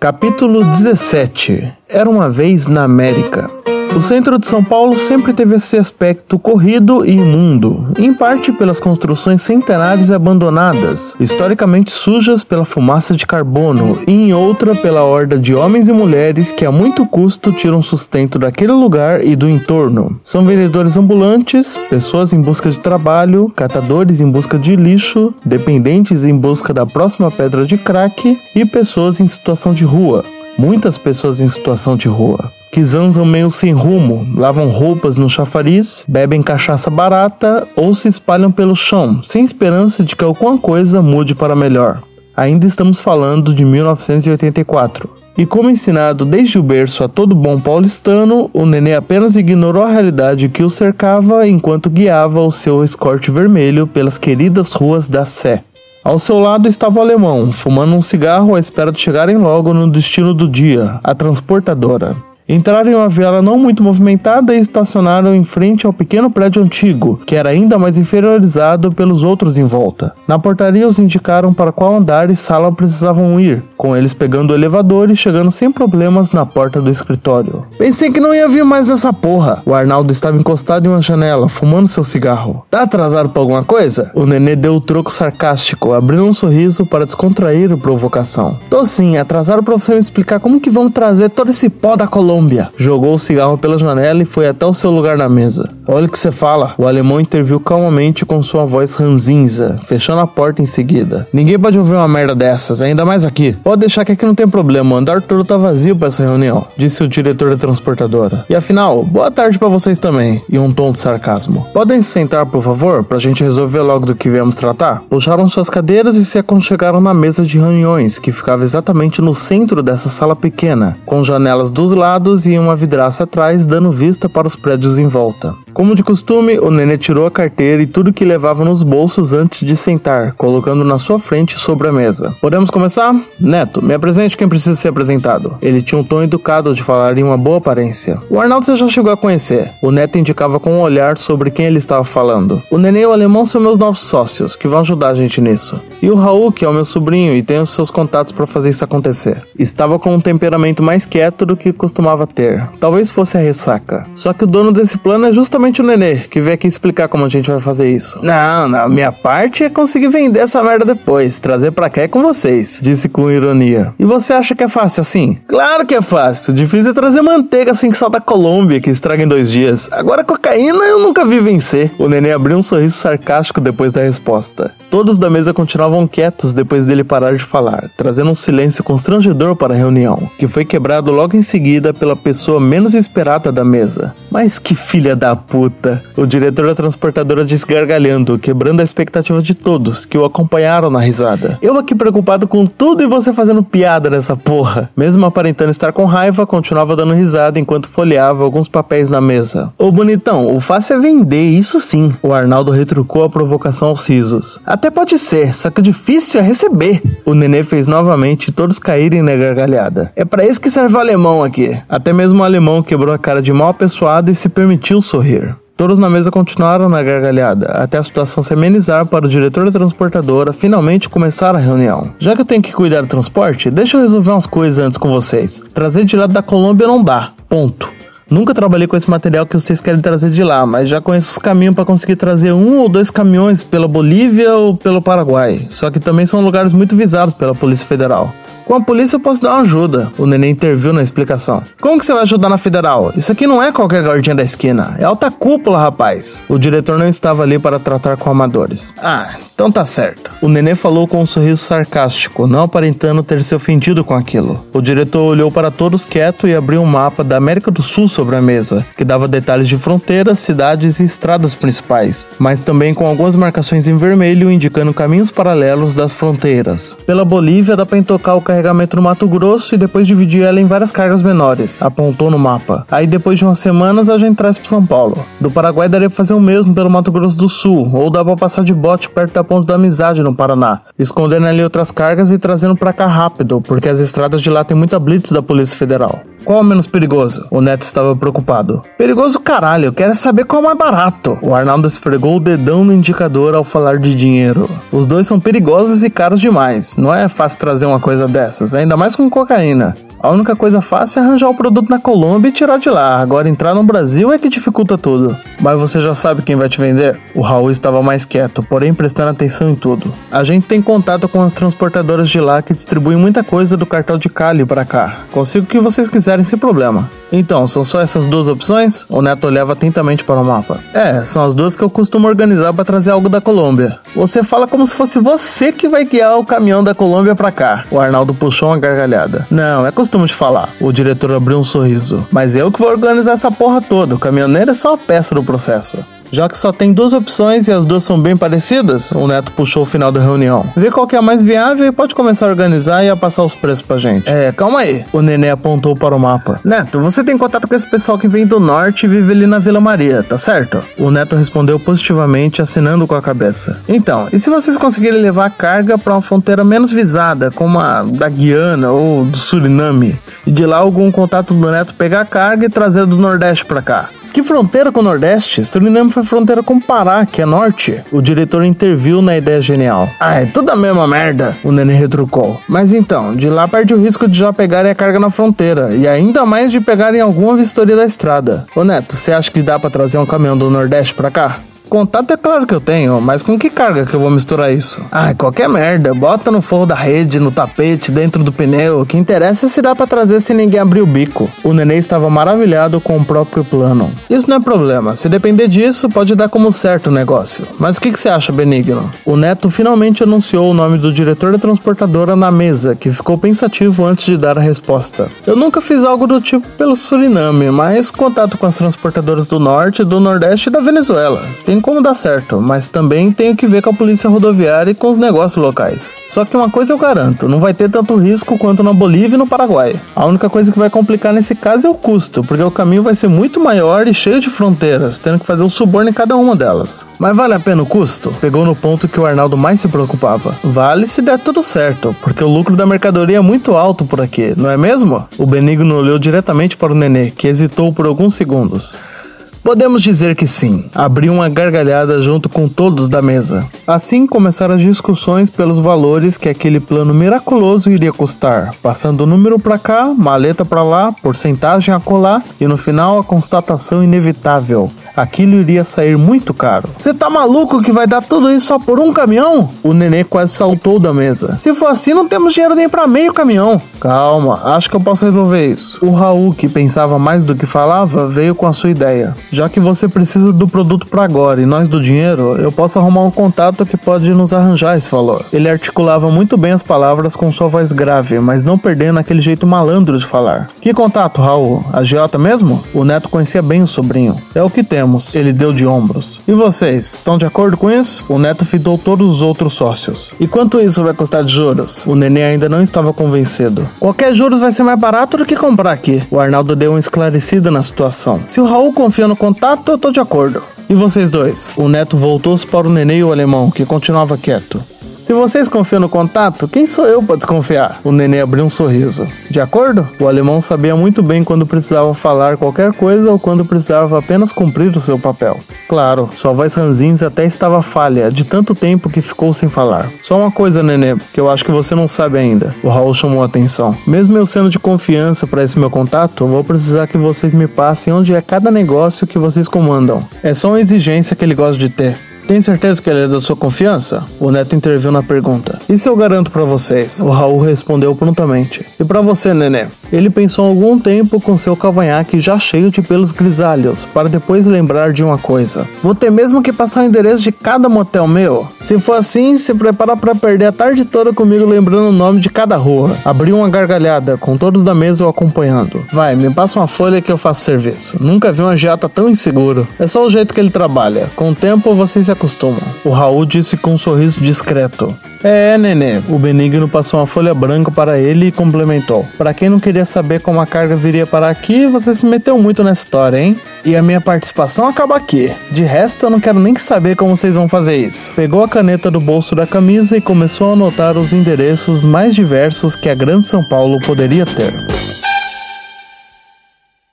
Capítulo 17 Era uma vez na América. O centro de São Paulo sempre teve esse aspecto corrido e imundo, em parte pelas construções centenárias e abandonadas, historicamente sujas pela fumaça de carbono, e em outra pela horda de homens e mulheres que a muito custo tiram sustento daquele lugar e do entorno. São vendedores ambulantes, pessoas em busca de trabalho, catadores em busca de lixo, dependentes em busca da próxima pedra de crack e pessoas em situação de rua. Muitas pessoas em situação de rua que zanzam meio sem rumo, lavam roupas no chafariz, bebem cachaça barata ou se espalham pelo chão, sem esperança de que alguma coisa mude para melhor. Ainda estamos falando de 1984. E como ensinado desde o berço a todo bom paulistano, o nenê apenas ignorou a realidade que o cercava enquanto guiava o seu escorte vermelho pelas queridas ruas da Sé. Ao seu lado estava o alemão, fumando um cigarro à espera de chegarem logo no destino do dia, a transportadora. Entraram em uma viela não muito movimentada e estacionaram em frente ao pequeno prédio antigo, que era ainda mais inferiorizado pelos outros em volta. Na portaria os indicaram para qual andar e sala precisavam ir, com eles pegando o elevador e chegando sem problemas na porta do escritório. Pensei que não ia vir mais nessa porra. O Arnaldo estava encostado em uma janela, fumando seu cigarro. Tá atrasado pra alguma coisa? O nenê deu o troco sarcástico, abrindo um sorriso para descontrair a provocação. Tô sim, atrasado pra você me explicar como que vamos trazer todo esse pó da Colômbia Colômbia. Jogou o cigarro pela janela e foi até o seu lugar na mesa. Olha o que você fala. O alemão interviu calmamente com sua voz ranzinza, fechando a porta em seguida. Ninguém pode ouvir uma merda dessas, ainda mais aqui. Pode deixar que aqui não tem problema, o andar todo tá vazio para essa reunião, disse o diretor da transportadora. E afinal, boa tarde para vocês também, e um tom de sarcasmo. Podem se sentar, por favor, pra gente resolver logo do que viemos tratar? Puxaram suas cadeiras e se aconchegaram na mesa de reuniões, que ficava exatamente no centro dessa sala pequena, com janelas dos lados lados e uma vidraça atrás, dando vista para os prédios em volta. Como de costume, o nenê tirou a carteira e tudo que levava nos bolsos antes de sentar, colocando na sua frente sobre a mesa. Podemos começar? Neto, me apresente quem precisa ser apresentado. Ele tinha um tom educado de falar em uma boa aparência. O Arnaldo você já chegou a conhecer. O neto indicava com um olhar sobre quem ele estava falando. O nenê e o alemão são meus novos sócios, que vão ajudar a gente nisso. E o Raul, que é o meu sobrinho e tem os seus contatos para fazer isso acontecer. Estava com um temperamento mais quieto do que costumava ter. Talvez fosse a ressaca. Só que o dono desse plano é justamente o Nenê, que veio aqui explicar como a gente vai fazer isso. Não, não, minha parte é conseguir vender essa merda depois, trazer pra cá é com vocês, disse com ironia. E você acha que é fácil assim? Claro que é fácil, difícil é trazer manteiga assim que só da Colômbia, que estraga em dois dias. Agora cocaína eu nunca vi vencer. O Nenê abriu um sorriso sarcástico depois da resposta. Todos da mesa continuavam quietos depois dele parar de falar, trazendo um silêncio constrangedor para a reunião, que foi quebrado logo em seguida pela pessoa menos esperada da mesa. Mas que filha da puta! O diretor da transportadora disse gargalhando, quebrando a expectativa de todos que o acompanharam na risada. Eu aqui preocupado com tudo e você fazendo piada nessa porra. Mesmo aparentando estar com raiva, continuava dando risada enquanto folheava alguns papéis na mesa. Ô bonitão, o fácil é vender, isso sim. O Arnaldo retrucou a provocação aos risos. Até pode ser, só que o difícil é receber. O nenê fez novamente todos caírem na gargalhada. É para isso que serve o alemão aqui. Até mesmo o alemão quebrou a cara de mal apessoado e se permitiu sorrir. Todos na mesa continuaram na gargalhada, até a situação se amenizar para o diretor da transportadora finalmente começar a reunião. Já que eu tenho que cuidar do transporte, deixa eu resolver umas coisas antes com vocês. Trazer de lá da Colômbia não dá. Ponto. Nunca trabalhei com esse material que vocês querem trazer de lá, mas já conheço os caminhos para conseguir trazer um ou dois caminhões pela Bolívia ou pelo Paraguai. Só que também são lugares muito visados pela Polícia Federal. Com a polícia eu posso dar uma ajuda. O neném interviu na explicação. Como que você vai ajudar na federal? Isso aqui não é qualquer gordinha da esquina. É alta cúpula, rapaz. O diretor não estava ali para tratar com amadores. Ah, então tá certo. O nenê falou com um sorriso sarcástico, não aparentando ter se ofendido com aquilo. O diretor olhou para todos quieto e abriu um mapa da América do Sul sobre a mesa, que dava detalhes de fronteiras, cidades e estradas principais, mas também com algumas marcações em vermelho indicando caminhos paralelos das fronteiras. Pela Bolívia dá para entocar o carregamento no Mato Grosso e depois dividir ela em várias cargas menores, apontou no mapa. Aí depois de umas semanas a gente traz para São Paulo. Do Paraguai daria para fazer o mesmo pelo Mato Grosso do Sul, ou dá para passar de bote perto da Ponte da Amizade no Paraná, escondendo ali outras cargas e trazendo para cá rápido, porque as estradas de lá tem muita blitz da Polícia Federal. Qual é o menos perigoso? O Neto estava preocupado. Perigoso caralho, eu quero saber qual é mais barato. O Arnaldo esfregou o dedão no indicador ao falar de dinheiro. Os dois são perigosos e caros demais. Não é fácil trazer uma coisa dessas, ainda mais com cocaína. A única coisa fácil é arranjar o produto na Colômbia e tirar de lá. Agora entrar no Brasil é que dificulta tudo. Mas você já sabe quem vai te vender? O Raul estava mais quieto, porém prestando atenção em tudo. A gente tem contato com as transportadoras de lá que distribuem muita coisa do cartão de Cali para cá. Consigo o que vocês quiserem sem problema. Então, são só essas duas opções? O Neto olhava atentamente para o mapa. É, são as duas que eu costumo organizar para trazer algo da Colômbia. Você fala como se fosse você que vai guiar o caminhão da Colômbia para cá. O Arnaldo puxou uma gargalhada. Não, é costume de falar. O diretor abriu um sorriso. Mas eu que vou organizar essa porra toda. O caminhoneiro é só uma peça do processo. Já que só tem duas opções e as duas são bem parecidas, o Neto puxou o final da reunião. Vê qual que é a mais viável e pode começar a organizar e a passar os preços pra gente. É, calma aí. O Nenê apontou para o mapa. Neto, você tem contato com esse pessoal que vem do norte e vive ali na Vila Maria, tá certo? O Neto respondeu positivamente, assinando com a cabeça. Então, e se vocês conseguirem levar a carga para uma fronteira menos visada, como a da Guiana ou do Suriname, e de lá algum contato do Neto pegar a carga e trazer do Nordeste para cá? Que fronteira com o Nordeste? Suriname foi fronteira com o Pará, que é norte. O diretor interviu na ideia genial. Ah, é tudo a mesma merda, o Nenê retrucou. Mas então, de lá perde o risco de já pegarem a carga na fronteira, e ainda mais de pegarem alguma vistoria da estrada. Ô Neto, você acha que dá para trazer um caminhão do Nordeste pra cá? Contato é claro que eu tenho, mas com que carga que eu vou misturar isso? Ah, qualquer merda. Bota no forro da rede, no tapete, dentro do pneu. O que interessa é se dá para trazer sem ninguém abrir o bico. O nenê estava maravilhado com o próprio plano. Isso não é problema. Se depender disso, pode dar como certo o negócio. Mas o que, que você acha, Benigno? O neto finalmente anunciou o nome do diretor da transportadora na mesa, que ficou pensativo antes de dar a resposta. Eu nunca fiz algo do tipo pelo Suriname, mas contato com as transportadoras do norte, do nordeste e da Venezuela. Tem tem como dar certo, mas também tenho que ver com a polícia rodoviária e com os negócios locais. Só que uma coisa eu garanto, não vai ter tanto risco quanto na Bolívia e no Paraguai. A única coisa que vai complicar nesse caso é o custo, porque o caminho vai ser muito maior e cheio de fronteiras, tendo que fazer um suborno em cada uma delas. Mas vale a pena o custo? Pegou no ponto que o Arnaldo mais se preocupava. Vale se der tudo certo, porque o lucro da mercadoria é muito alto por aqui, não é mesmo? O Benigno olhou diretamente para o nenê, que hesitou por alguns segundos. Podemos dizer que sim. Abriu uma gargalhada junto com todos da mesa. Assim começaram as discussões pelos valores que aquele plano miraculoso iria custar, passando o número para cá, maleta para lá, porcentagem a colar e no final a constatação inevitável aquilo iria sair muito caro. Você tá maluco que vai dar tudo isso só por um caminhão? O nenê quase saltou da mesa. Se for assim, não temos dinheiro nem para meio caminhão. Calma, acho que eu posso resolver isso. O Raul, que pensava mais do que falava, veio com a sua ideia. Já que você precisa do produto para agora e nós do dinheiro, eu posso arrumar um contato que pode nos arranjar esse valor. Ele articulava muito bem as palavras com sua voz grave, mas não perdendo aquele jeito malandro de falar. Que contato, Raul? A Giota mesmo? O neto conhecia bem o sobrinho. É o que temos ele deu de ombros. E vocês, estão de acordo com isso? O neto fitou todos os outros sócios. E quanto isso vai custar de juros? O nenê ainda não estava convencido. Qualquer juros vai ser mais barato do que comprar aqui. O Arnaldo deu uma esclarecida na situação. Se o Raul confia no contato, eu tô de acordo. E vocês dois? O neto voltou-se para o nenê e o alemão, que continuava quieto. Se vocês confiam no contato, quem sou eu para desconfiar? O nenê abriu um sorriso. De acordo? O alemão sabia muito bem quando precisava falar qualquer coisa ou quando precisava apenas cumprir o seu papel. Claro, sua voz ranzinza até estava falha, de tanto tempo que ficou sem falar. Só uma coisa, nenê, que eu acho que você não sabe ainda. O Raul chamou a atenção. Mesmo eu sendo de confiança para esse meu contato, vou precisar que vocês me passem onde é cada negócio que vocês comandam. É só uma exigência que ele gosta de ter. Tem certeza que ele é da sua confiança? O Neto interviu na pergunta. Isso eu garanto para vocês. O Raul respondeu prontamente. E para você, Nenê? Ele pensou algum tempo com seu cavanhaque já cheio de pelos grisalhos, para depois lembrar de uma coisa. Vou ter mesmo que passar o endereço de cada motel meu? Se for assim, se prepara para perder a tarde toda comigo lembrando o nome de cada rua. Abriu uma gargalhada, com todos da mesa o acompanhando. Vai, me passa uma folha que eu faço serviço. Nunca vi um agiata tão inseguro. É só o jeito que ele trabalha. Com o tempo vocês se acostumam. O Raul disse com um sorriso discreto. É, nenê. O Benigno passou uma folha branca para ele e complementou. Para quem não queria saber como a carga viria para aqui, você se meteu muito nessa história, hein? E a minha participação acaba aqui. De resto, eu não quero nem saber como vocês vão fazer isso. Pegou a caneta do bolso da camisa e começou a anotar os endereços mais diversos que a Grande São Paulo poderia ter.